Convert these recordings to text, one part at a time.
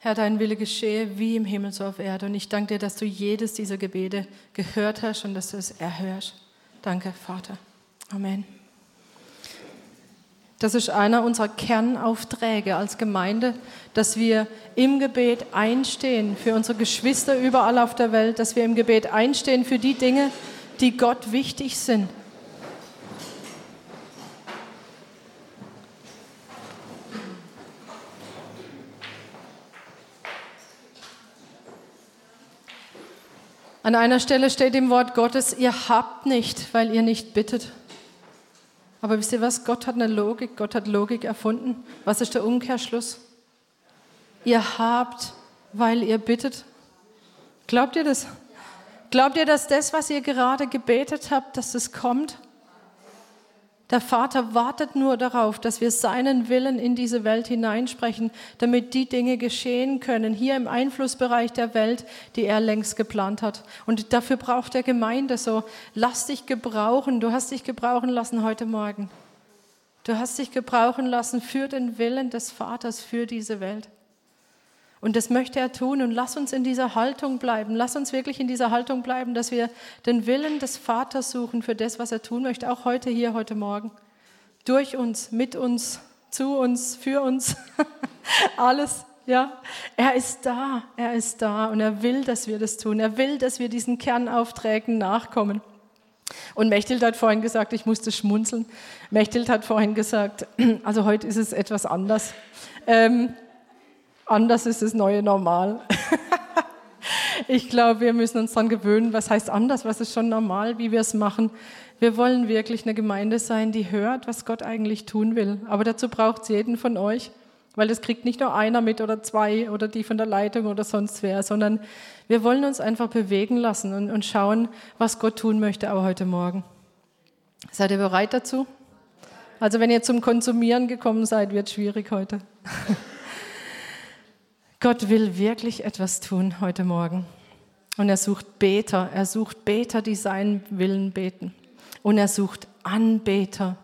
Herr, dein Wille geschehe wie im Himmel so auf Erde. Und ich danke dir, dass du jedes dieser Gebete gehört hast und dass du es erhörst. Danke, Vater. Amen. Das ist einer unserer Kernaufträge als Gemeinde, dass wir im Gebet einstehen für unsere Geschwister überall auf der Welt, dass wir im Gebet einstehen für die Dinge, die Gott wichtig sind. An einer Stelle steht im Wort Gottes, ihr habt nicht, weil ihr nicht bittet. Aber wisst ihr was? Gott hat eine Logik, Gott hat Logik erfunden. Was ist der Umkehrschluss? Ihr habt, weil ihr bittet. Glaubt ihr das? Glaubt ihr, dass das, was ihr gerade gebetet habt, dass das kommt? Der Vater wartet nur darauf, dass wir seinen Willen in diese Welt hineinsprechen, damit die Dinge geschehen können, hier im Einflussbereich der Welt, die er längst geplant hat. Und dafür braucht der Gemeinde so, lass dich gebrauchen, du hast dich gebrauchen lassen heute Morgen. Du hast dich gebrauchen lassen für den Willen des Vaters, für diese Welt. Und das möchte er tun. Und lass uns in dieser Haltung bleiben. Lass uns wirklich in dieser Haltung bleiben, dass wir den Willen des Vaters suchen für das, was er tun möchte, auch heute hier, heute Morgen. Durch uns, mit uns, zu uns, für uns. Alles. Ja, er ist da, er ist da und er will, dass wir das tun. Er will, dass wir diesen Kernaufträgen nachkommen. Und Mechthild hat vorhin gesagt, ich musste schmunzeln. Mechthild hat vorhin gesagt, also heute ist es etwas anders. Ähm, Anders ist das neue Normal. ich glaube, wir müssen uns daran gewöhnen, was heißt anders, was ist schon normal, wie wir es machen. Wir wollen wirklich eine Gemeinde sein, die hört, was Gott eigentlich tun will. Aber dazu braucht es jeden von euch, weil das kriegt nicht nur einer mit oder zwei oder die von der Leitung oder sonst wer, sondern wir wollen uns einfach bewegen lassen und, und schauen, was Gott tun möchte, auch heute Morgen. Seid ihr bereit dazu? Also wenn ihr zum Konsumieren gekommen seid, wird es schwierig heute. Gott will wirklich etwas tun heute Morgen. Und er sucht Beter. Er sucht Beter, die seinen Willen beten. Und er sucht Anbeter.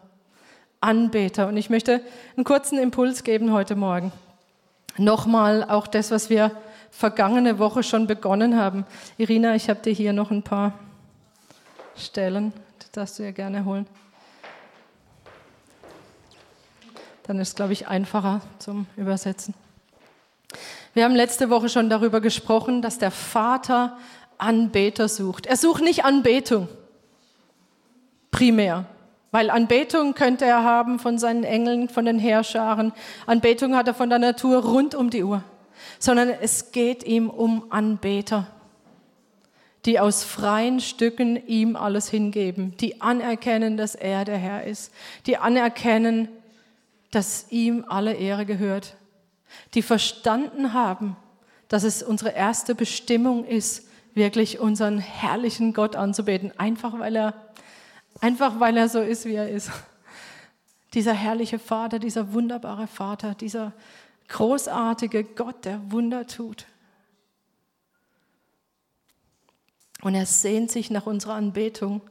Anbeter. Und ich möchte einen kurzen Impuls geben heute Morgen. Nochmal auch das, was wir vergangene Woche schon begonnen haben. Irina, ich habe dir hier noch ein paar Stellen. Das darfst du ja gerne holen. Dann ist es, glaube ich, einfacher zum Übersetzen. Wir haben letzte Woche schon darüber gesprochen, dass der Vater Anbeter sucht. Er sucht nicht Anbetung, primär. Weil Anbetung könnte er haben von seinen Engeln, von den Heerscharen. Anbetung hat er von der Natur rund um die Uhr. Sondern es geht ihm um Anbeter, die aus freien Stücken ihm alles hingeben, die anerkennen, dass er der Herr ist, die anerkennen, dass ihm alle Ehre gehört, die verstanden haben, dass es unsere erste Bestimmung ist, wirklich unseren herrlichen Gott anzubeten, einfach weil er, einfach weil er so ist, wie er ist. Dieser herrliche Vater, dieser wunderbare Vater, dieser großartige Gott, der Wunder tut. Und er sehnt sich nach unserer Anbetung,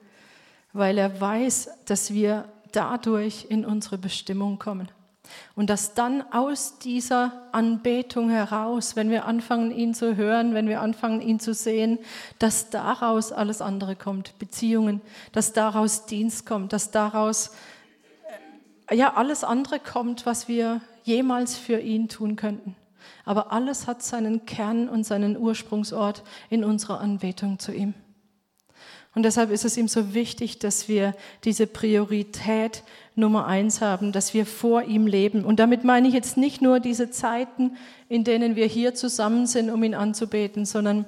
weil er weiß, dass wir dadurch in unsere Bestimmung kommen. Und dass dann aus dieser Anbetung heraus, wenn wir anfangen, ihn zu hören, wenn wir anfangen, ihn zu sehen, dass daraus alles andere kommt, Beziehungen, dass daraus Dienst kommt, dass daraus äh, ja alles andere kommt, was wir jemals für ihn tun könnten. Aber alles hat seinen Kern und seinen Ursprungsort in unserer Anbetung zu ihm. Und deshalb ist es ihm so wichtig, dass wir diese Priorität Nummer eins haben, dass wir vor ihm leben. Und damit meine ich jetzt nicht nur diese Zeiten, in denen wir hier zusammen sind, um ihn anzubeten, sondern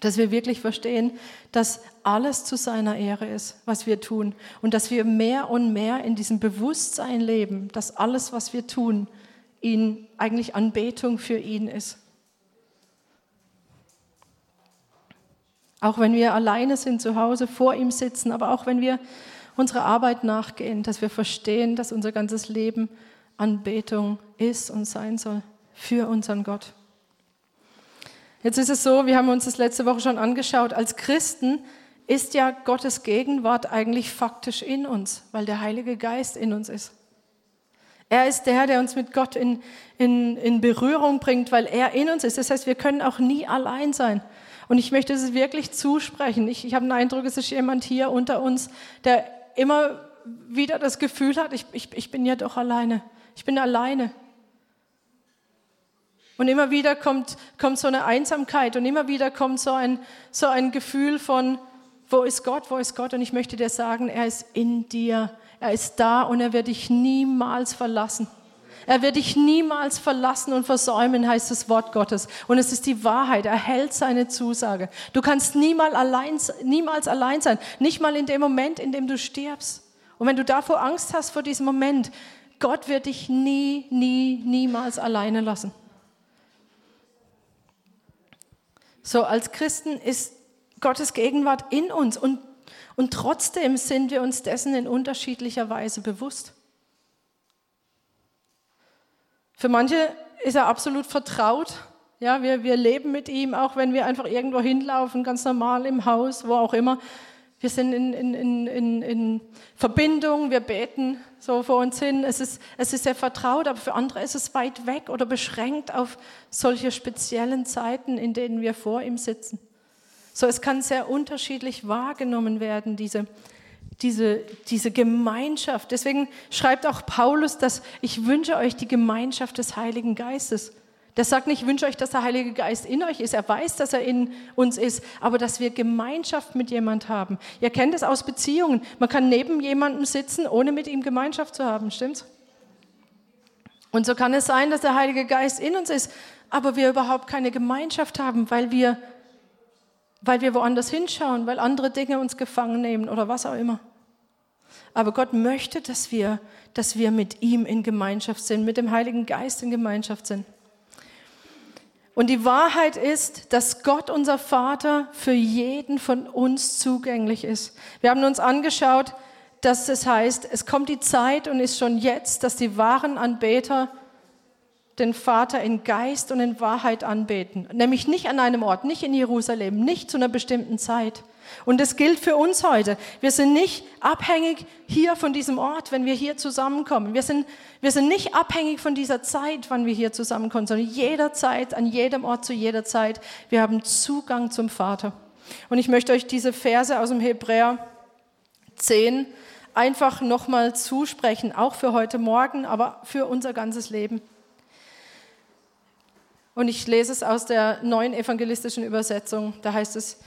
dass wir wirklich verstehen, dass alles zu seiner Ehre ist, was wir tun. Und dass wir mehr und mehr in diesem Bewusstsein leben, dass alles, was wir tun, ihn eigentlich Anbetung für ihn ist. Auch wenn wir alleine sind zu Hause, vor ihm sitzen, aber auch wenn wir unserer Arbeit nachgehen, dass wir verstehen, dass unser ganzes Leben Anbetung ist und sein soll für unseren Gott. Jetzt ist es so, wir haben uns das letzte Woche schon angeschaut, als Christen ist ja Gottes Gegenwart eigentlich faktisch in uns, weil der Heilige Geist in uns ist. Er ist der, der uns mit Gott in, in, in Berührung bringt, weil er in uns ist. Das heißt, wir können auch nie allein sein. Und ich möchte es wirklich zusprechen. Ich, ich habe den Eindruck, es ist jemand hier unter uns, der immer wieder das Gefühl hat, ich, ich, ich bin ja doch alleine. Ich bin alleine. Und immer wieder kommt, kommt so eine Einsamkeit und immer wieder kommt so ein, so ein Gefühl von, wo ist Gott, wo ist Gott? Und ich möchte dir sagen, er ist in dir. Er ist da und er wird dich niemals verlassen. Er wird dich niemals verlassen und versäumen, heißt das Wort Gottes. Und es ist die Wahrheit. Er hält seine Zusage. Du kannst niemals allein, niemals allein sein. Nicht mal in dem Moment, in dem du stirbst. Und wenn du davor Angst hast vor diesem Moment, Gott wird dich nie, nie, niemals alleine lassen. So, als Christen ist Gottes Gegenwart in uns und, und trotzdem sind wir uns dessen in unterschiedlicher Weise bewusst. Für manche ist er absolut vertraut. Ja, wir, wir leben mit ihm, auch wenn wir einfach irgendwo hinlaufen, ganz normal im Haus, wo auch immer. Wir sind in, in, in, in, Verbindung, wir beten so vor uns hin. Es ist, es ist sehr vertraut, aber für andere ist es weit weg oder beschränkt auf solche speziellen Zeiten, in denen wir vor ihm sitzen. So, es kann sehr unterschiedlich wahrgenommen werden, diese, diese, diese Gemeinschaft. Deswegen schreibt auch Paulus, dass ich wünsche euch die Gemeinschaft des Heiligen Geistes. Der sagt nicht, ich wünsche euch, dass der Heilige Geist in euch ist. Er weiß, dass er in uns ist, aber dass wir Gemeinschaft mit jemand haben. Ihr kennt es aus Beziehungen. Man kann neben jemandem sitzen, ohne mit ihm Gemeinschaft zu haben. Stimmt's? Und so kann es sein, dass der Heilige Geist in uns ist, aber wir überhaupt keine Gemeinschaft haben, weil wir, weil wir woanders hinschauen, weil andere Dinge uns gefangen nehmen oder was auch immer. Aber Gott möchte, dass wir, dass wir mit ihm in Gemeinschaft sind, mit dem Heiligen Geist in Gemeinschaft sind. Und die Wahrheit ist, dass Gott, unser Vater, für jeden von uns zugänglich ist. Wir haben uns angeschaut, dass es heißt, es kommt die Zeit und ist schon jetzt, dass die wahren Anbeter den Vater in Geist und in Wahrheit anbeten. Nämlich nicht an einem Ort, nicht in Jerusalem, nicht zu einer bestimmten Zeit. Und das gilt für uns heute. Wir sind nicht abhängig hier von diesem Ort, wenn wir hier zusammenkommen. Wir sind, wir sind nicht abhängig von dieser Zeit, wann wir hier zusammenkommen, sondern jederzeit, an jedem Ort, zu jeder Zeit. Wir haben Zugang zum Vater. Und ich möchte euch diese Verse aus dem Hebräer 10 einfach nochmal zusprechen, auch für heute Morgen, aber für unser ganzes Leben. Und ich lese es aus der neuen evangelistischen Übersetzung. Da heißt es,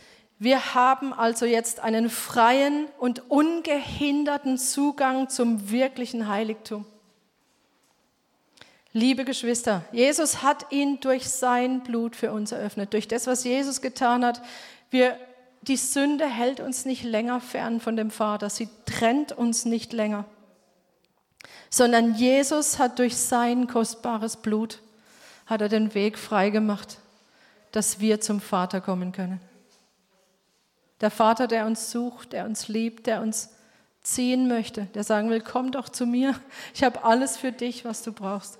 wir haben also jetzt einen freien und ungehinderten Zugang zum wirklichen Heiligtum. Liebe Geschwister, Jesus hat ihn durch sein Blut für uns eröffnet. Durch das, was Jesus getan hat, wir, die Sünde hält uns nicht länger fern von dem Vater. Sie trennt uns nicht länger. Sondern Jesus hat durch sein kostbares Blut, hat er den Weg freigemacht, dass wir zum Vater kommen können. Der Vater, der uns sucht, der uns liebt, der uns ziehen möchte, der sagen will, komm doch zu mir, ich habe alles für dich, was du brauchst.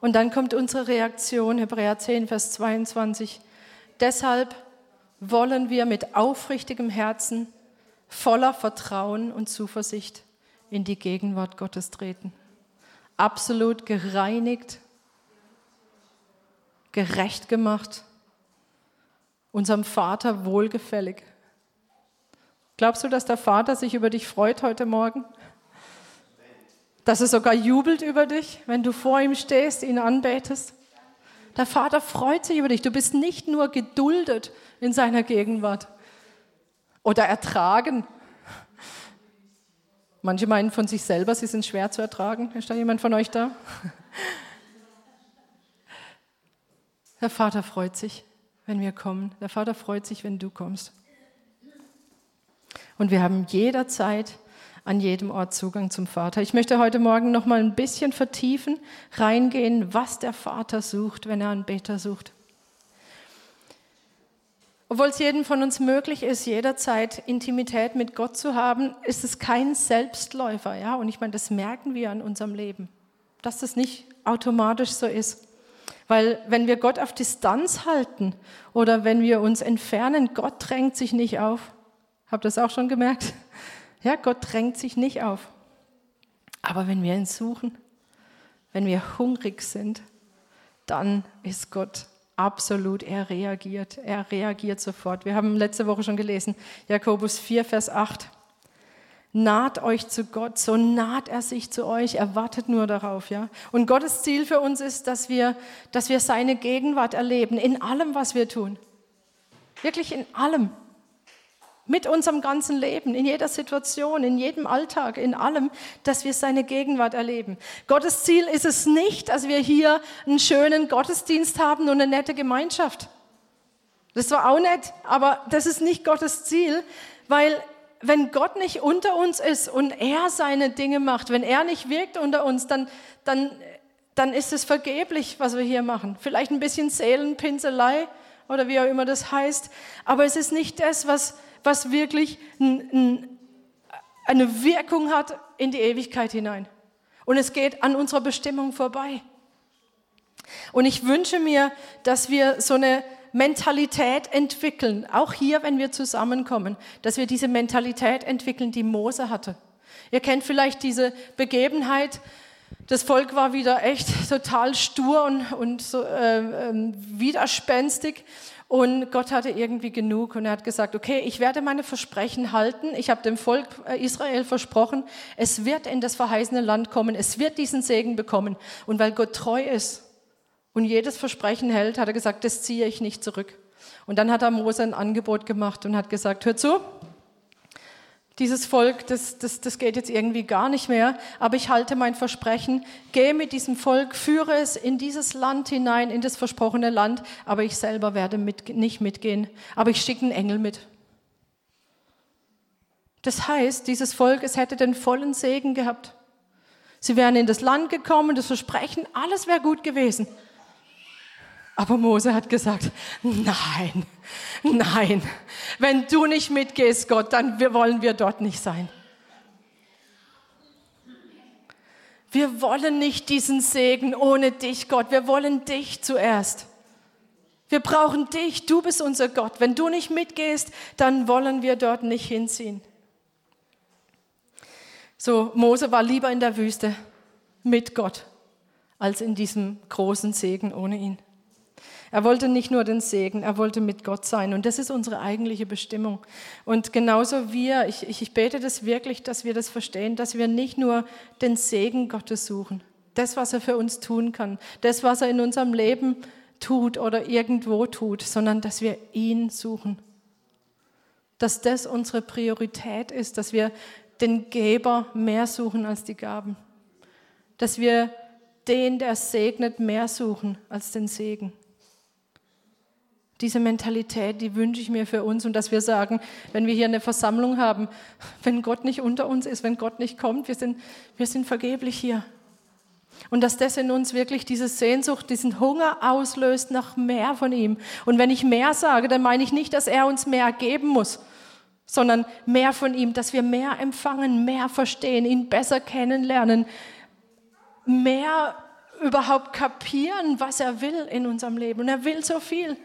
Und dann kommt unsere Reaktion, Hebräer 10, Vers 22. Deshalb wollen wir mit aufrichtigem Herzen, voller Vertrauen und Zuversicht in die Gegenwart Gottes treten. Absolut gereinigt, gerecht gemacht unserem Vater wohlgefällig. Glaubst du, dass der Vater sich über dich freut heute Morgen? Dass er sogar jubelt über dich, wenn du vor ihm stehst, ihn anbetest? Der Vater freut sich über dich. Du bist nicht nur geduldet in seiner Gegenwart oder ertragen. Manche meinen von sich selber, sie sind schwer zu ertragen. Ist da jemand von euch da? Der Vater freut sich wenn wir kommen. Der Vater freut sich, wenn du kommst. Und wir haben jederzeit an jedem Ort Zugang zum Vater. Ich möchte heute Morgen noch mal ein bisschen vertiefen, reingehen, was der Vater sucht, wenn er einen Beter sucht. Obwohl es jedem von uns möglich ist, jederzeit Intimität mit Gott zu haben, ist es kein Selbstläufer, ja? Und ich meine, das merken wir an unserem Leben, dass das nicht automatisch so ist. Weil wenn wir Gott auf Distanz halten oder wenn wir uns entfernen, Gott drängt sich nicht auf. Habt ihr das auch schon gemerkt? Ja, Gott drängt sich nicht auf. Aber wenn wir ihn suchen, wenn wir hungrig sind, dann ist Gott absolut, er reagiert. Er reagiert sofort. Wir haben letzte Woche schon gelesen, Jakobus 4, Vers 8. Naht euch zu Gott, so naht er sich zu euch, er wartet nur darauf, ja. Und Gottes Ziel für uns ist, dass wir, dass wir seine Gegenwart erleben, in allem, was wir tun. Wirklich in allem. Mit unserem ganzen Leben, in jeder Situation, in jedem Alltag, in allem, dass wir seine Gegenwart erleben. Gottes Ziel ist es nicht, dass wir hier einen schönen Gottesdienst haben und eine nette Gemeinschaft. Das war auch nett, aber das ist nicht Gottes Ziel, weil wenn Gott nicht unter uns ist und er seine Dinge macht, wenn er nicht wirkt unter uns, dann, dann, dann ist es vergeblich, was wir hier machen. Vielleicht ein bisschen Seelenpinselei oder wie auch immer das heißt, aber es ist nicht das, was, was wirklich ein, ein, eine Wirkung hat in die Ewigkeit hinein. Und es geht an unserer Bestimmung vorbei. Und ich wünsche mir, dass wir so eine Mentalität entwickeln, auch hier, wenn wir zusammenkommen, dass wir diese Mentalität entwickeln, die Mose hatte. Ihr kennt vielleicht diese Begebenheit, das Volk war wieder echt total stur und, und so, äh, äh, widerspenstig. Und Gott hatte irgendwie genug und er hat gesagt, okay, ich werde meine Versprechen halten. Ich habe dem Volk äh, Israel versprochen, es wird in das verheißene Land kommen, es wird diesen Segen bekommen. Und weil Gott treu ist, und jedes Versprechen hält, hat er gesagt, das ziehe ich nicht zurück. Und dann hat er Mose ein Angebot gemacht und hat gesagt, hör zu, dieses Volk, das, das, das geht jetzt irgendwie gar nicht mehr, aber ich halte mein Versprechen, gehe mit diesem Volk, führe es in dieses Land hinein, in das versprochene Land, aber ich selber werde mit, nicht mitgehen, aber ich schicke einen Engel mit. Das heißt, dieses Volk, es hätte den vollen Segen gehabt. Sie wären in das Land gekommen, das Versprechen, alles wäre gut gewesen. Aber Mose hat gesagt, nein, nein, wenn du nicht mitgehst, Gott, dann wollen wir dort nicht sein. Wir wollen nicht diesen Segen ohne dich, Gott. Wir wollen dich zuerst. Wir brauchen dich. Du bist unser Gott. Wenn du nicht mitgehst, dann wollen wir dort nicht hinziehen. So, Mose war lieber in der Wüste mit Gott als in diesem großen Segen ohne ihn. Er wollte nicht nur den Segen, er wollte mit Gott sein. Und das ist unsere eigentliche Bestimmung. Und genauso wir, ich, ich bete das wirklich, dass wir das verstehen, dass wir nicht nur den Segen Gottes suchen, das, was er für uns tun kann, das, was er in unserem Leben tut oder irgendwo tut, sondern dass wir ihn suchen. Dass das unsere Priorität ist, dass wir den Geber mehr suchen als die Gaben. Dass wir den, der segnet, mehr suchen als den Segen. Diese Mentalität, die wünsche ich mir für uns und dass wir sagen, wenn wir hier eine Versammlung haben, wenn Gott nicht unter uns ist, wenn Gott nicht kommt, wir sind, wir sind vergeblich hier. Und dass das in uns wirklich diese Sehnsucht, diesen Hunger auslöst nach mehr von ihm. Und wenn ich mehr sage, dann meine ich nicht, dass er uns mehr geben muss, sondern mehr von ihm, dass wir mehr empfangen, mehr verstehen, ihn besser kennenlernen, mehr überhaupt kapieren, was er will in unserem Leben. Und er will so viel.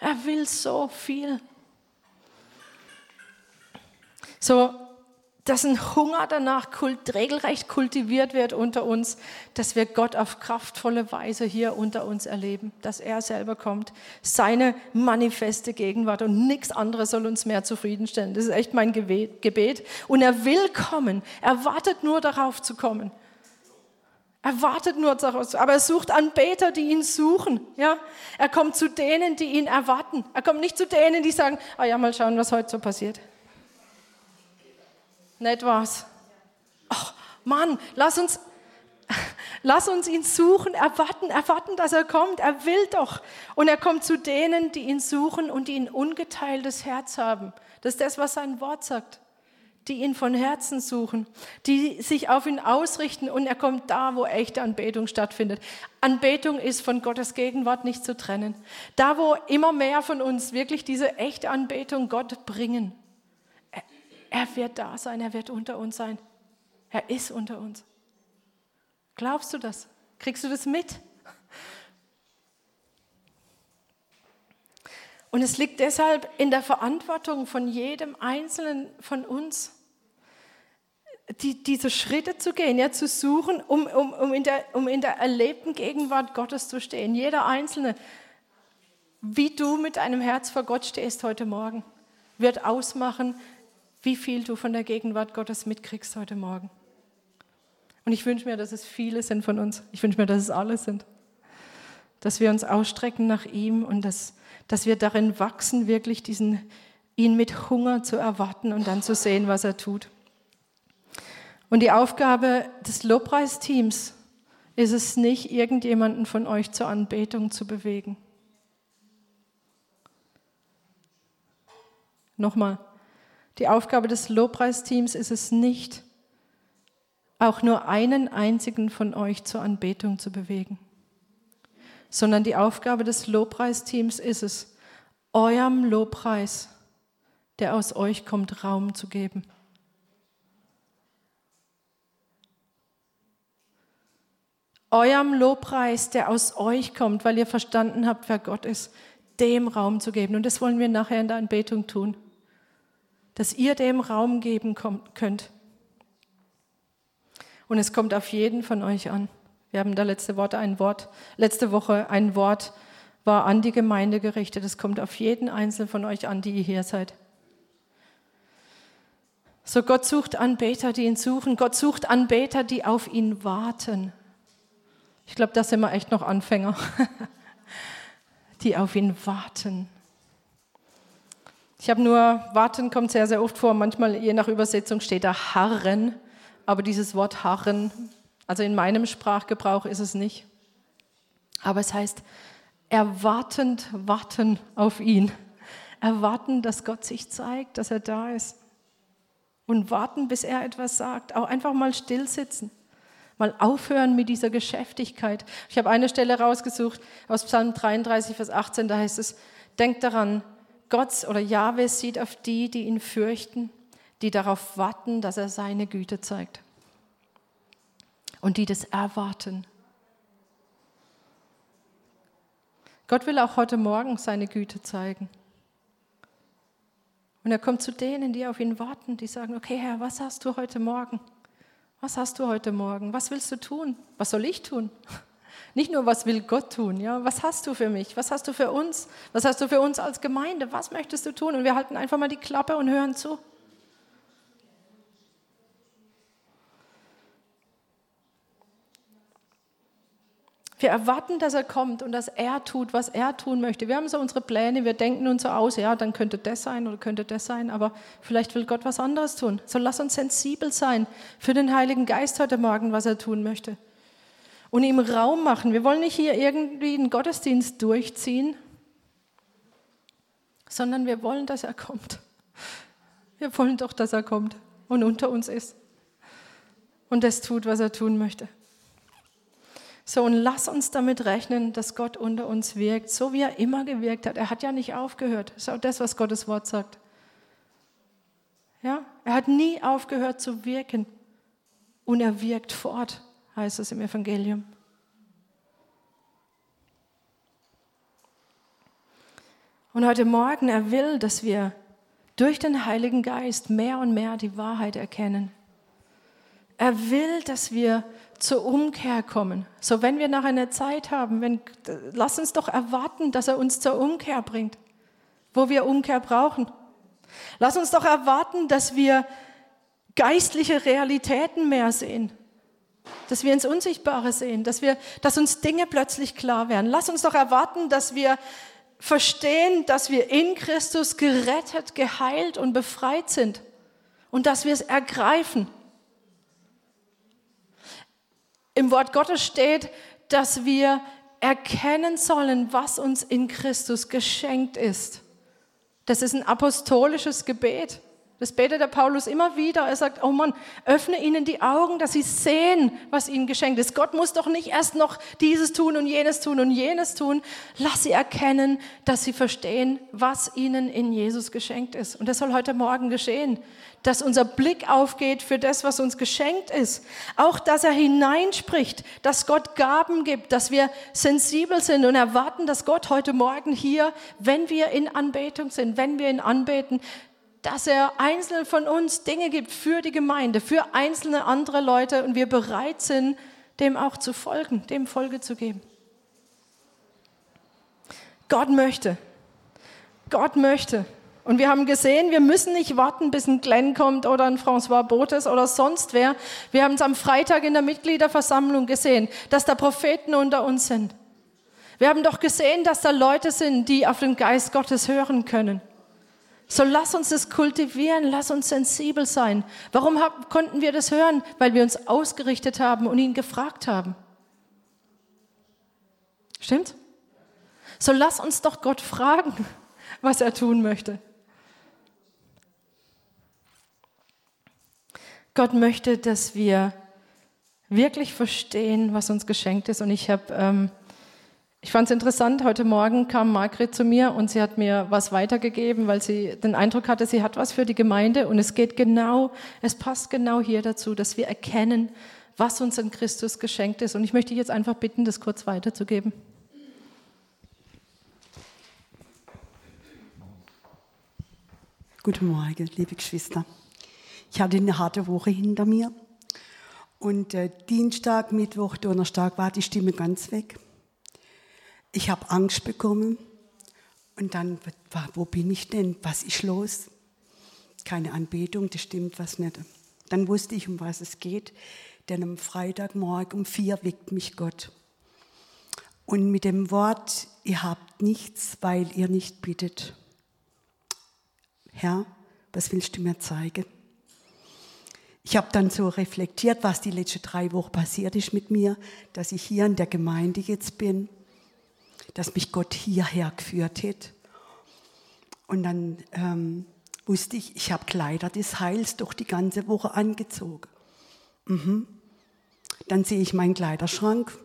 Er will so viel. So, dass ein Hunger danach kult, regelrecht kultiviert wird unter uns, dass wir Gott auf kraftvolle Weise hier unter uns erleben, dass er selber kommt, seine manifeste Gegenwart und nichts anderes soll uns mehr zufriedenstellen. Das ist echt mein Gebet. Und er will kommen, er wartet nur darauf zu kommen. Er wartet nur darauf, aber er sucht Anbeter, die ihn suchen. Ja? Er kommt zu denen, die ihn erwarten. Er kommt nicht zu denen, die sagen, ah ja, mal schauen, was heute so passiert. Nicht was. Ach, Mann, lass uns, lass uns ihn suchen, erwarten, erwarten, dass er kommt. Er will doch. Und er kommt zu denen, die ihn suchen und die ein ungeteiltes Herz haben. Das ist das, was sein Wort sagt die ihn von Herzen suchen, die sich auf ihn ausrichten und er kommt da, wo echte Anbetung stattfindet. Anbetung ist von Gottes Gegenwart nicht zu trennen. Da, wo immer mehr von uns wirklich diese echte Anbetung Gott bringen. Er, er wird da sein, er wird unter uns sein. Er ist unter uns. Glaubst du das? Kriegst du das mit? Und es liegt deshalb in der Verantwortung von jedem Einzelnen von uns, die, diese Schritte zu gehen, ja, zu suchen, um, um, um, in der, um in der erlebten Gegenwart Gottes zu stehen. Jeder Einzelne, wie du mit deinem Herz vor Gott stehst heute Morgen, wird ausmachen, wie viel du von der Gegenwart Gottes mitkriegst heute Morgen. Und ich wünsche mir, dass es viele sind von uns. Ich wünsche mir, dass es alle sind. Dass wir uns ausstrecken nach ihm und dass, dass wir darin wachsen, wirklich diesen, ihn mit Hunger zu erwarten und dann zu sehen, was er tut. Und die Aufgabe des Lobpreisteams ist es nicht, irgendjemanden von euch zur Anbetung zu bewegen. Nochmal, die Aufgabe des Lobpreisteams ist es nicht, auch nur einen einzigen von euch zur Anbetung zu bewegen, sondern die Aufgabe des Lobpreisteams ist es, eurem Lobpreis, der aus euch kommt, Raum zu geben. Eurem Lobpreis, der aus euch kommt, weil ihr verstanden habt, wer Gott ist, dem Raum zu geben. Und das wollen wir nachher in der Anbetung tun, dass ihr dem Raum geben könnt. Und es kommt auf jeden von euch an. Wir haben da letzte Woche ein Wort, letzte Woche ein Wort war an die Gemeinde gerichtet. Es kommt auf jeden einzelnen von euch an, die ihr hier seid. So Gott sucht Anbeter, die ihn suchen. Gott sucht Anbeter, die auf ihn warten. Ich glaube, da sind wir echt noch Anfänger, die auf ihn warten. Ich habe nur, warten kommt sehr, sehr oft vor. Manchmal, je nach Übersetzung, steht da harren. Aber dieses Wort harren, also in meinem Sprachgebrauch ist es nicht. Aber es heißt erwartend warten auf ihn. Erwarten, dass Gott sich zeigt, dass er da ist. Und warten, bis er etwas sagt. Auch einfach mal still sitzen. Mal aufhören mit dieser Geschäftigkeit. Ich habe eine Stelle rausgesucht aus Psalm 33, Vers 18, da heißt es, denkt daran, Gott oder Jahwe sieht auf die, die ihn fürchten, die darauf warten, dass er seine Güte zeigt. Und die das erwarten. Gott will auch heute Morgen seine Güte zeigen. Und er kommt zu denen, die auf ihn warten, die sagen, okay Herr, was hast du heute Morgen? Was hast du heute Morgen? Was willst du tun? Was soll ich tun? Nicht nur, was will Gott tun? Ja, was hast du für mich? Was hast du für uns? Was hast du für uns als Gemeinde? Was möchtest du tun? Und wir halten einfach mal die Klappe und hören zu. Wir erwarten, dass er kommt und dass er tut, was er tun möchte. Wir haben so unsere Pläne, wir denken uns so aus, ja, dann könnte das sein oder könnte das sein, aber vielleicht will Gott was anderes tun. So lass uns sensibel sein für den Heiligen Geist heute Morgen, was er tun möchte. Und ihm Raum machen. Wir wollen nicht hier irgendwie einen Gottesdienst durchziehen, sondern wir wollen, dass er kommt. Wir wollen doch, dass er kommt und unter uns ist und das tut, was er tun möchte. So, und lass uns damit rechnen, dass Gott unter uns wirkt, so wie er immer gewirkt hat. Er hat ja nicht aufgehört. Das ist auch das, was Gottes Wort sagt. Ja, er hat nie aufgehört zu wirken. Und er wirkt fort, heißt es im Evangelium. Und heute Morgen, er will, dass wir durch den Heiligen Geist mehr und mehr die Wahrheit erkennen. Er will, dass wir zur Umkehr kommen. So, wenn wir nach einer Zeit haben, wenn, lass uns doch erwarten, dass er uns zur Umkehr bringt, wo wir Umkehr brauchen. Lass uns doch erwarten, dass wir geistliche Realitäten mehr sehen, dass wir ins Unsichtbare sehen, dass, wir, dass uns Dinge plötzlich klar werden. Lass uns doch erwarten, dass wir verstehen, dass wir in Christus gerettet, geheilt und befreit sind und dass wir es ergreifen im Wort Gottes steht, dass wir erkennen sollen, was uns in Christus geschenkt ist. Das ist ein apostolisches Gebet. Das betet der Paulus immer wieder. Er sagt, oh Mann, öffne ihnen die Augen, dass sie sehen, was ihnen geschenkt ist. Gott muss doch nicht erst noch dieses tun und jenes tun und jenes tun. Lass sie erkennen, dass sie verstehen, was ihnen in Jesus geschenkt ist. Und das soll heute Morgen geschehen dass unser Blick aufgeht für das, was uns geschenkt ist. Auch, dass er hineinspricht, dass Gott Gaben gibt, dass wir sensibel sind und erwarten, dass Gott heute Morgen hier, wenn wir in Anbetung sind, wenn wir ihn anbeten, dass er einzelnen von uns Dinge gibt für die Gemeinde, für einzelne andere Leute und wir bereit sind, dem auch zu folgen, dem Folge zu geben. Gott möchte. Gott möchte. Und wir haben gesehen, wir müssen nicht warten, bis ein Glenn kommt oder ein François Botes oder sonst wer. Wir haben es am Freitag in der Mitgliederversammlung gesehen, dass da Propheten unter uns sind. Wir haben doch gesehen, dass da Leute sind, die auf den Geist Gottes hören können. So lass uns das kultivieren, lass uns sensibel sein. Warum hab, konnten wir das hören? Weil wir uns ausgerichtet haben und ihn gefragt haben. Stimmt? So lass uns doch Gott fragen, was er tun möchte. Gott möchte, dass wir wirklich verstehen, was uns geschenkt ist. Und ich habe ähm, ich fand es interessant, heute Morgen kam Margret zu mir und sie hat mir was weitergegeben, weil sie den Eindruck hatte, sie hat was für die Gemeinde und es geht genau, es passt genau hier dazu, dass wir erkennen, was uns in Christus geschenkt ist. Und ich möchte jetzt einfach bitten, das kurz weiterzugeben. Guten Morgen, liebe Geschwister. Ich hatte eine harte Woche hinter mir und äh, Dienstag, Mittwoch, Donnerstag war die Stimme ganz weg. Ich habe Angst bekommen und dann, wo bin ich denn? Was ist los? Keine Anbetung, das stimmt was nicht. Dann wusste ich, um was es geht, denn am Freitagmorgen um vier weckt mich Gott. Und mit dem Wort, ihr habt nichts, weil ihr nicht bittet. Herr, was willst du mir zeigen? Ich habe dann so reflektiert, was die letzten drei Wochen passiert ist mit mir, dass ich hier in der Gemeinde jetzt bin dass mich Gott hierher geführt hat. Und dann ähm, wusste ich, ich habe Kleider des Heils doch die ganze Woche angezogen. Mhm. Dann sehe ich meinen Kleiderschrank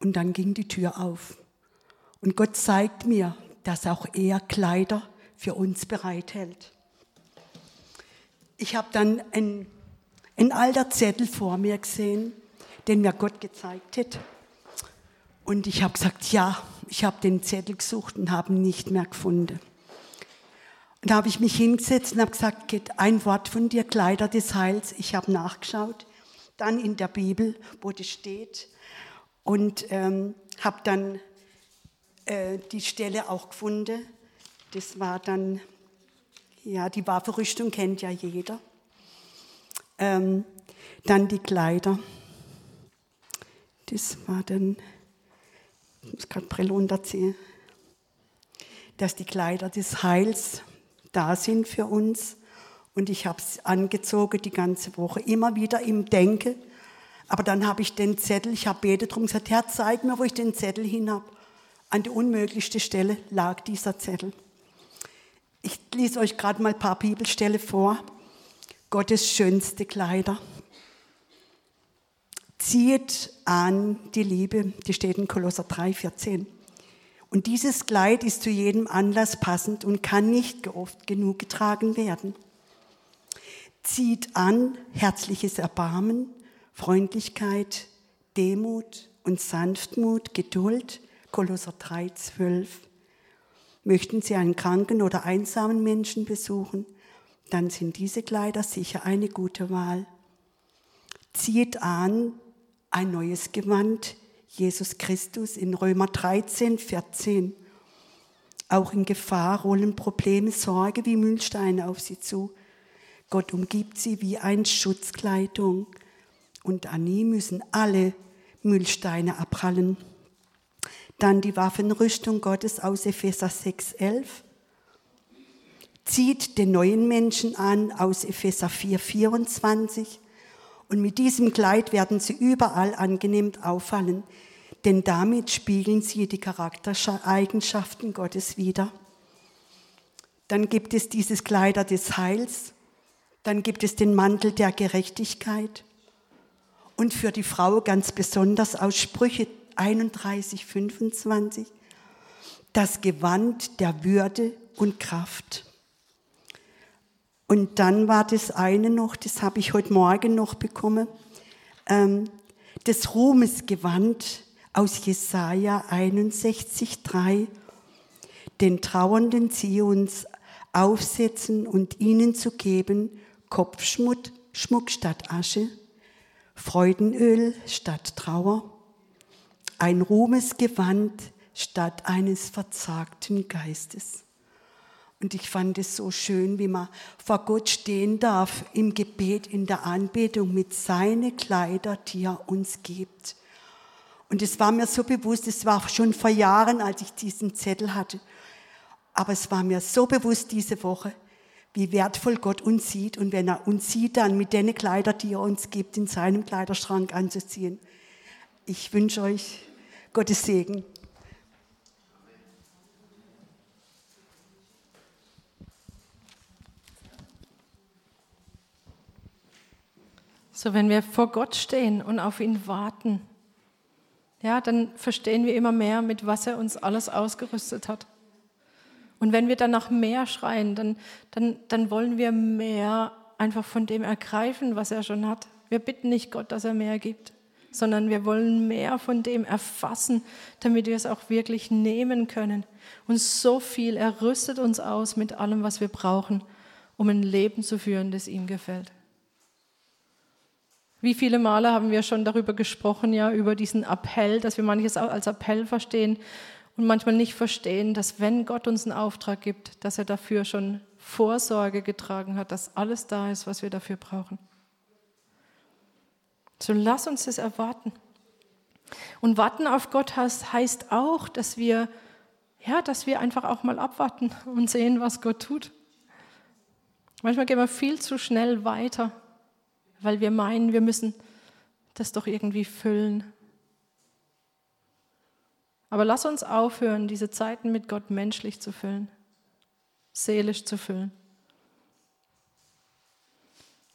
und dann ging die Tür auf. Und Gott zeigt mir, dass auch er Kleider für uns bereithält. Ich habe dann ein, ein alter Zettel vor mir gesehen, den mir Gott gezeigt hat. Und ich habe gesagt, ja, ich habe den Zettel gesucht und habe ihn nicht mehr gefunden. Und da habe ich mich hingesetzt und habe gesagt, geht ein Wort von dir, Kleider des Heils. Ich habe nachgeschaut, dann in der Bibel, wo das steht. Und ähm, habe dann äh, die Stelle auch gefunden. Das war dann, ja, die Waffenrüstung kennt ja jeder. Ähm, dann die Kleider. Das war dann muss gerade Brille runterziehen, dass die Kleider des Heils da sind für uns. Und ich habe es angezogen die ganze Woche, immer wieder im Denken. Aber dann habe ich den Zettel, ich habe betet drum gesagt, Herr, zeig mir, wo ich den Zettel hin habe. An der unmöglichsten Stelle lag dieser Zettel. Ich lese euch gerade mal ein paar Bibelstelle vor. Gottes schönste Kleider. Zieht an die Liebe, die steht in Kolosser 3, 14. Und dieses Kleid ist zu jedem Anlass passend und kann nicht oft genug getragen werden. Zieht an herzliches Erbarmen, Freundlichkeit, Demut und Sanftmut, Geduld, Kolosser 3, 12. Möchten Sie einen kranken oder einsamen Menschen besuchen, dann sind diese Kleider sicher eine gute Wahl. Zieht an ein neues Gewand, Jesus Christus in Römer 13, 14. Auch in Gefahr rollen Probleme, Sorge wie Mühlsteine auf sie zu. Gott umgibt sie wie ein Schutzkleidung und an ihm müssen alle Mühlsteine abprallen. Dann die Waffenrüstung Gottes aus Epheser 6, 11. Zieht den neuen Menschen an aus Epheser 4, 24 und mit diesem Kleid werden sie überall angenehm auffallen, denn damit spiegeln sie die Charaktereigenschaften Gottes wider. Dann gibt es dieses Kleider des Heils, dann gibt es den Mantel der Gerechtigkeit und für die Frau ganz besonders aus Sprüche 31, 25 das Gewand der Würde und Kraft. Und dann war das eine noch, das habe ich heute Morgen noch bekommen, ähm, das Ruhmesgewand aus Jesaja 61, 3. Den Trauernden ziehe uns aufsetzen und ihnen zu geben Kopfschmuck Schmuck statt Asche, Freudenöl statt Trauer, ein Ruhmesgewand statt eines verzagten Geistes. Und ich fand es so schön, wie man vor Gott stehen darf im Gebet, in der Anbetung mit seinen Kleider, die er uns gibt. Und es war mir so bewusst, es war schon vor Jahren, als ich diesen Zettel hatte. Aber es war mir so bewusst diese Woche, wie wertvoll Gott uns sieht und wenn er uns sieht, dann mit den Kleidern, die er uns gibt, in seinem Kleiderschrank anzuziehen. Ich wünsche euch Gottes Segen. So, wenn wir vor Gott stehen und auf ihn warten, ja, dann verstehen wir immer mehr, mit was er uns alles ausgerüstet hat. Und wenn wir dann nach mehr schreien, dann, dann, dann wollen wir mehr einfach von dem ergreifen, was er schon hat. Wir bitten nicht Gott, dass er mehr gibt, sondern wir wollen mehr von dem erfassen, damit wir es auch wirklich nehmen können. Und so viel, er rüstet uns aus mit allem, was wir brauchen, um ein Leben zu führen, das ihm gefällt. Wie viele Male haben wir schon darüber gesprochen, ja, über diesen Appell, dass wir manches als Appell verstehen und manchmal nicht verstehen, dass wenn Gott uns einen Auftrag gibt, dass er dafür schon Vorsorge getragen hat, dass alles da ist, was wir dafür brauchen. So lass uns das erwarten. Und warten auf Gott heißt, heißt auch, dass wir, ja, dass wir einfach auch mal abwarten und sehen, was Gott tut. Manchmal gehen wir viel zu schnell weiter weil wir meinen, wir müssen das doch irgendwie füllen. Aber lass uns aufhören, diese Zeiten mit Gott menschlich zu füllen, seelisch zu füllen.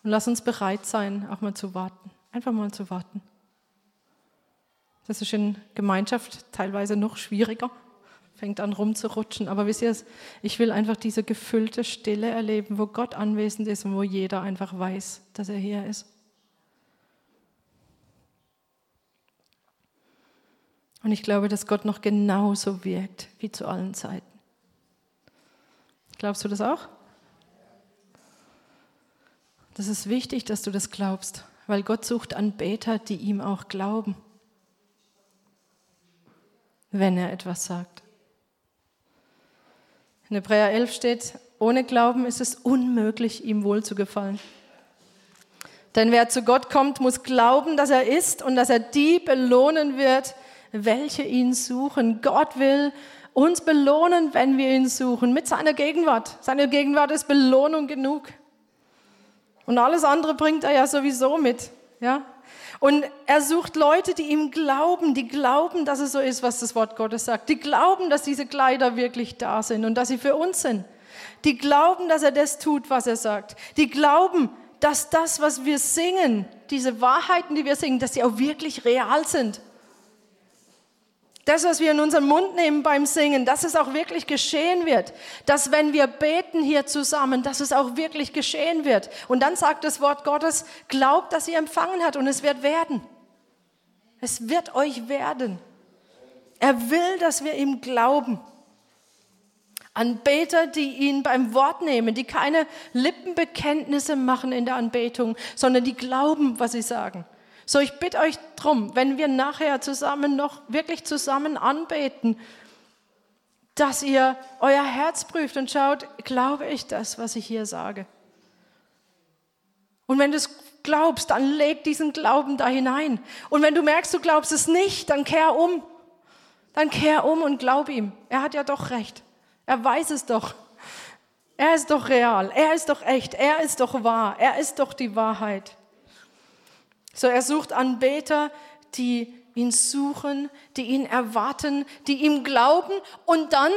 Und lass uns bereit sein, auch mal zu warten, einfach mal zu warten. Das ist in Gemeinschaft teilweise noch schwieriger fängt an rumzurutschen. Aber wisst ihr, ich will einfach diese gefüllte Stille erleben, wo Gott anwesend ist und wo jeder einfach weiß, dass er hier ist. Und ich glaube, dass Gott noch genauso wirkt wie zu allen Zeiten. Glaubst du das auch? Das ist wichtig, dass du das glaubst, weil Gott sucht Anbeter, die ihm auch glauben, wenn er etwas sagt. In Hebräer 11 steht, ohne Glauben ist es unmöglich, ihm wohl zu gefallen. Denn wer zu Gott kommt, muss glauben, dass er ist und dass er die belohnen wird, welche ihn suchen. Gott will uns belohnen, wenn wir ihn suchen, mit seiner Gegenwart. Seine Gegenwart ist Belohnung genug. Und alles andere bringt er ja sowieso mit. Ja? Und er sucht Leute, die ihm glauben, die glauben, dass es so ist, was das Wort Gottes sagt. Die glauben, dass diese Kleider wirklich da sind und dass sie für uns sind. Die glauben, dass er das tut, was er sagt. Die glauben, dass das, was wir singen, diese Wahrheiten, die wir singen, dass sie auch wirklich real sind. Das, was wir in unseren Mund nehmen beim Singen, dass es auch wirklich geschehen wird. Dass wenn wir beten hier zusammen, dass es auch wirklich geschehen wird. Und dann sagt das Wort Gottes, glaubt, dass ihr empfangen hat und es wird werden. Es wird euch werden. Er will, dass wir ihm glauben. Anbeter, die ihn beim Wort nehmen, die keine Lippenbekenntnisse machen in der Anbetung, sondern die glauben, was sie sagen. So, ich bitte euch drum, wenn wir nachher zusammen noch wirklich zusammen anbeten, dass ihr euer Herz prüft und schaut, glaube ich das, was ich hier sage? Und wenn du es glaubst, dann leg diesen Glauben da hinein. Und wenn du merkst, du glaubst es nicht, dann kehr um. Dann kehr um und glaub ihm. Er hat ja doch recht. Er weiß es doch. Er ist doch real. Er ist doch echt. Er ist doch wahr. Er ist doch die Wahrheit. So, er sucht Anbeter, die ihn suchen, die ihn erwarten, die ihm glauben und dann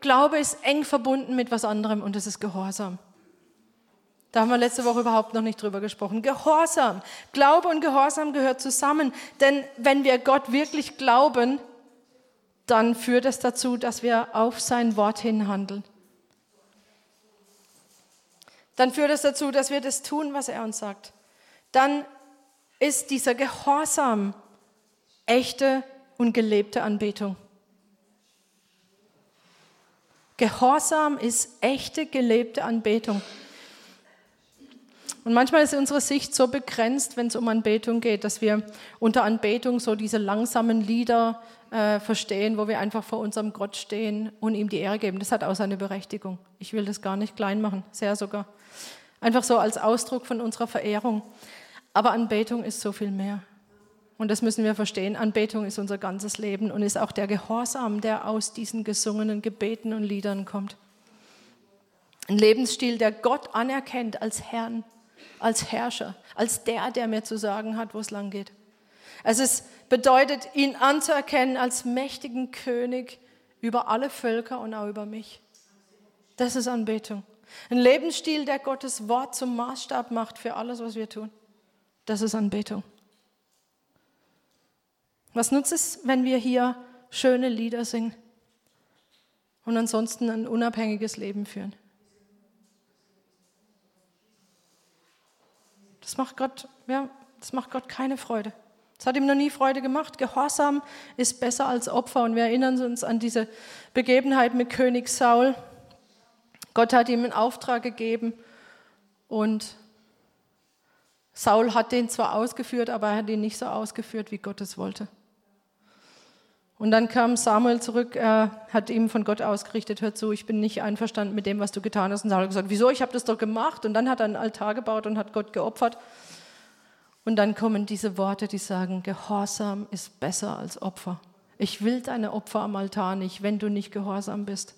Glaube ist eng verbunden mit was anderem und das ist Gehorsam. Da haben wir letzte Woche überhaupt noch nicht drüber gesprochen. Gehorsam. Glaube und Gehorsam gehört zusammen. Denn wenn wir Gott wirklich glauben, dann führt es dazu, dass wir auf sein Wort hin handeln. Dann führt es dazu, dass wir das tun, was er uns sagt. Dann ist dieser Gehorsam echte und gelebte Anbetung. Gehorsam ist echte, gelebte Anbetung. Und manchmal ist unsere Sicht so begrenzt, wenn es um Anbetung geht, dass wir unter Anbetung so diese langsamen Lieder äh, verstehen, wo wir einfach vor unserem Gott stehen und ihm die Ehre geben. Das hat auch seine Berechtigung. Ich will das gar nicht klein machen, sehr sogar. Einfach so als Ausdruck von unserer Verehrung. Aber Anbetung ist so viel mehr. Und das müssen wir verstehen. Anbetung ist unser ganzes Leben und ist auch der Gehorsam, der aus diesen gesungenen Gebeten und Liedern kommt. Ein Lebensstil, der Gott anerkennt als Herrn als Herrscher, als der, der mir zu sagen hat, wo es lang geht. Also es bedeutet, ihn anzuerkennen als mächtigen König über alle Völker und auch über mich. Das ist Anbetung. Ein Lebensstil, der Gottes Wort zum Maßstab macht für alles, was wir tun. Das ist Anbetung. Was nutzt es, wenn wir hier schöne Lieder singen und ansonsten ein unabhängiges Leben führen? Das macht Gott, ja, das macht Gott keine Freude. Das hat ihm noch nie Freude gemacht. Gehorsam ist besser als Opfer. Und wir erinnern uns an diese Begebenheit mit König Saul. Gott hat ihm einen Auftrag gegeben und Saul hat den zwar ausgeführt, aber er hat ihn nicht so ausgeführt, wie Gott es wollte. Und dann kam Samuel zurück, er hat ihm von Gott ausgerichtet, hör zu, ich bin nicht einverstanden mit dem, was du getan hast. Und Samuel hat gesagt, wieso, ich habe das doch gemacht. Und dann hat er einen Altar gebaut und hat Gott geopfert. Und dann kommen diese Worte, die sagen, Gehorsam ist besser als Opfer. Ich will deine Opfer am Altar nicht, wenn du nicht gehorsam bist.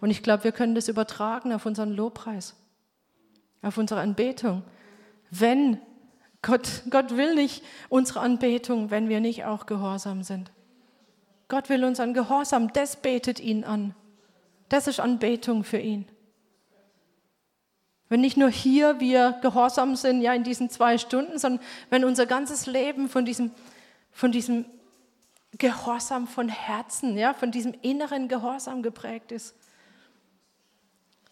Und ich glaube, wir können das übertragen auf unseren Lobpreis, auf unsere Anbetung. Wenn Gott, Gott will nicht unsere Anbetung, wenn wir nicht auch gehorsam sind. Gott will uns an Gehorsam, das betet ihn an. Das ist Anbetung für ihn. Wenn nicht nur hier wir gehorsam sind, ja in diesen zwei Stunden, sondern wenn unser ganzes Leben von diesem, von diesem Gehorsam von Herzen, ja, von diesem inneren Gehorsam geprägt ist.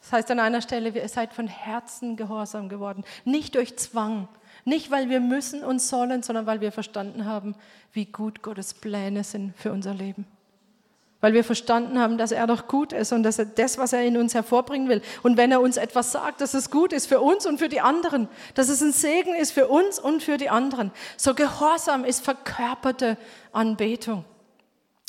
Das heißt an einer Stelle, ihr seid von Herzen gehorsam geworden, nicht durch Zwang, nicht, weil wir müssen und sollen, sondern weil wir verstanden haben, wie gut Gottes Pläne sind für unser Leben. Weil wir verstanden haben, dass er doch gut ist und dass er das, was er in uns hervorbringen will. Und wenn er uns etwas sagt, dass es gut ist für uns und für die anderen, dass es ein Segen ist für uns und für die anderen. So Gehorsam ist verkörperte Anbetung.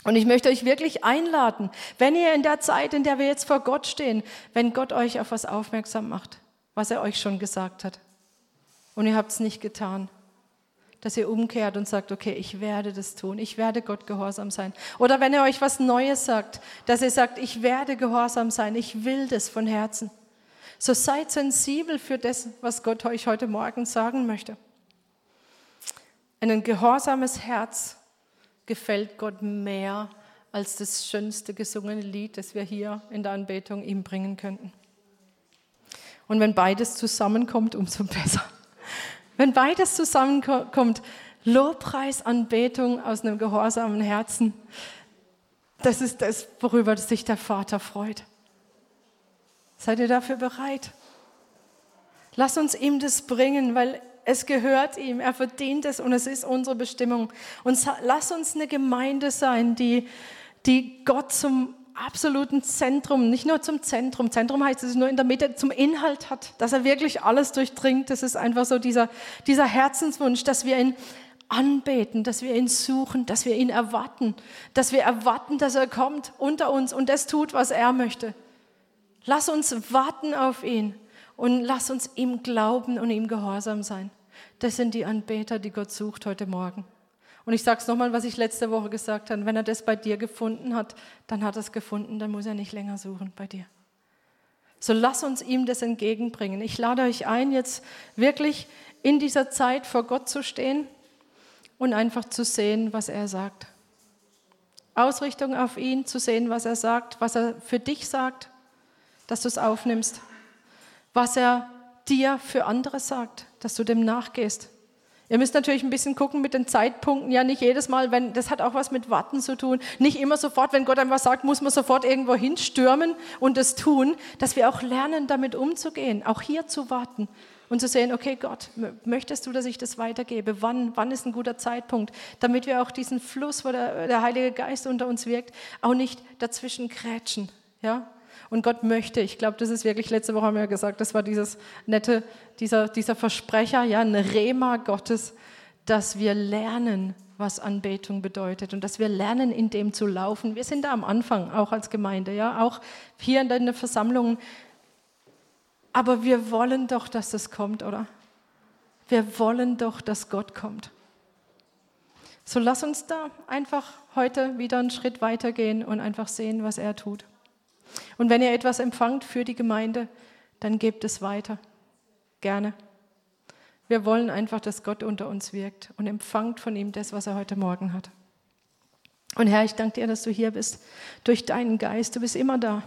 Und ich möchte euch wirklich einladen, wenn ihr in der Zeit, in der wir jetzt vor Gott stehen, wenn Gott euch auf was aufmerksam macht, was er euch schon gesagt hat, und ihr habt es nicht getan. Dass ihr umkehrt und sagt, okay, ich werde das tun, ich werde Gott gehorsam sein. Oder wenn er euch was Neues sagt, dass ihr sagt, ich werde gehorsam sein, ich will das von Herzen. So seid sensibel für das, was Gott euch heute Morgen sagen möchte. Ein gehorsames Herz gefällt Gott mehr als das schönste gesungene Lied, das wir hier in der Anbetung ihm bringen könnten. Und wenn beides zusammenkommt, umso besser. Wenn beides zusammenkommt, Lobpreis, Anbetung aus einem gehorsamen Herzen, das ist das, worüber sich der Vater freut. Seid ihr dafür bereit? Lass uns ihm das bringen, weil es gehört ihm, er verdient es und es ist unsere Bestimmung. Und lass uns eine Gemeinde sein, die, die Gott zum absoluten Zentrum, nicht nur zum Zentrum, Zentrum heißt, dass es nur in der Mitte zum Inhalt hat, dass er wirklich alles durchdringt. Das ist einfach so dieser, dieser Herzenswunsch, dass wir ihn anbeten, dass wir ihn suchen, dass wir ihn erwarten, dass wir erwarten, dass er kommt unter uns und das tut, was er möchte. Lass uns warten auf ihn und lass uns ihm glauben und ihm gehorsam sein. Das sind die Anbeter, die Gott sucht heute Morgen. Und ich sage es nochmal, was ich letzte Woche gesagt habe. Wenn er das bei dir gefunden hat, dann hat er es gefunden, dann muss er nicht länger suchen bei dir. So lass uns ihm das entgegenbringen. Ich lade euch ein, jetzt wirklich in dieser Zeit vor Gott zu stehen und einfach zu sehen, was er sagt. Ausrichtung auf ihn, zu sehen, was er sagt, was er für dich sagt, dass du es aufnimmst. Was er dir für andere sagt, dass du dem nachgehst. Ihr müsst natürlich ein bisschen gucken mit den Zeitpunkten. Ja, nicht jedes Mal, wenn, das hat auch was mit Warten zu tun. Nicht immer sofort, wenn Gott einem was sagt, muss man sofort irgendwo hinstürmen und das tun. Dass wir auch lernen, damit umzugehen. Auch hier zu warten und zu sehen, okay, Gott, möchtest du, dass ich das weitergebe? Wann, wann ist ein guter Zeitpunkt? Damit wir auch diesen Fluss, wo der, der Heilige Geist unter uns wirkt, auch nicht dazwischen krätschen. Ja? Und Gott möchte, ich glaube, das ist wirklich, letzte Woche haben wir ja gesagt, das war dieses nette, dieser, dieser Versprecher, ja, ein Rema Gottes, dass wir lernen, was Anbetung bedeutet und dass wir lernen, in dem zu laufen. Wir sind da am Anfang, auch als Gemeinde, ja, auch hier in den Versammlungen. Aber wir wollen doch, dass das kommt, oder? Wir wollen doch, dass Gott kommt. So lass uns da einfach heute wieder einen Schritt weitergehen und einfach sehen, was er tut. Und wenn ihr etwas empfangt für die Gemeinde, dann gebt es weiter. Gerne. Wir wollen einfach, dass Gott unter uns wirkt und empfangt von ihm das, was er heute Morgen hat. Und Herr, ich danke dir, dass du hier bist, durch deinen Geist. Du bist immer da.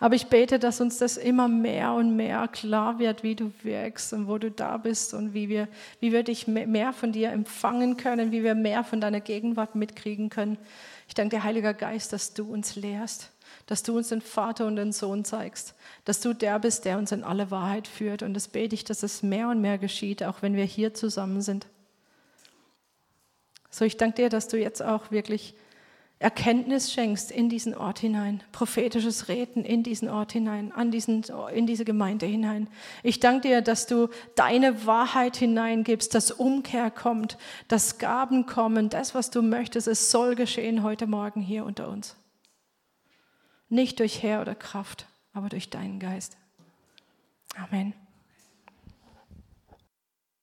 Aber ich bete, dass uns das immer mehr und mehr klar wird, wie du wirkst und wo du da bist und wie wir, wie wir dich mehr von dir empfangen können, wie wir mehr von deiner Gegenwart mitkriegen können. Ich danke dir, Heiliger Geist, dass du uns lehrst, dass du uns den Vater und den Sohn zeigst, dass du der bist, der uns in alle Wahrheit führt. Und das bete ich, dass es mehr und mehr geschieht, auch wenn wir hier zusammen sind. So, ich danke dir, dass du jetzt auch wirklich Erkenntnis schenkst in diesen Ort hinein, prophetisches Reden in diesen Ort hinein, an diesen, in diese Gemeinde hinein. Ich danke dir, dass du deine Wahrheit hineingibst, dass Umkehr kommt, dass Gaben kommen, das, was du möchtest, es soll geschehen heute Morgen hier unter uns. Nicht durch Herr oder Kraft, aber durch deinen Geist. Amen.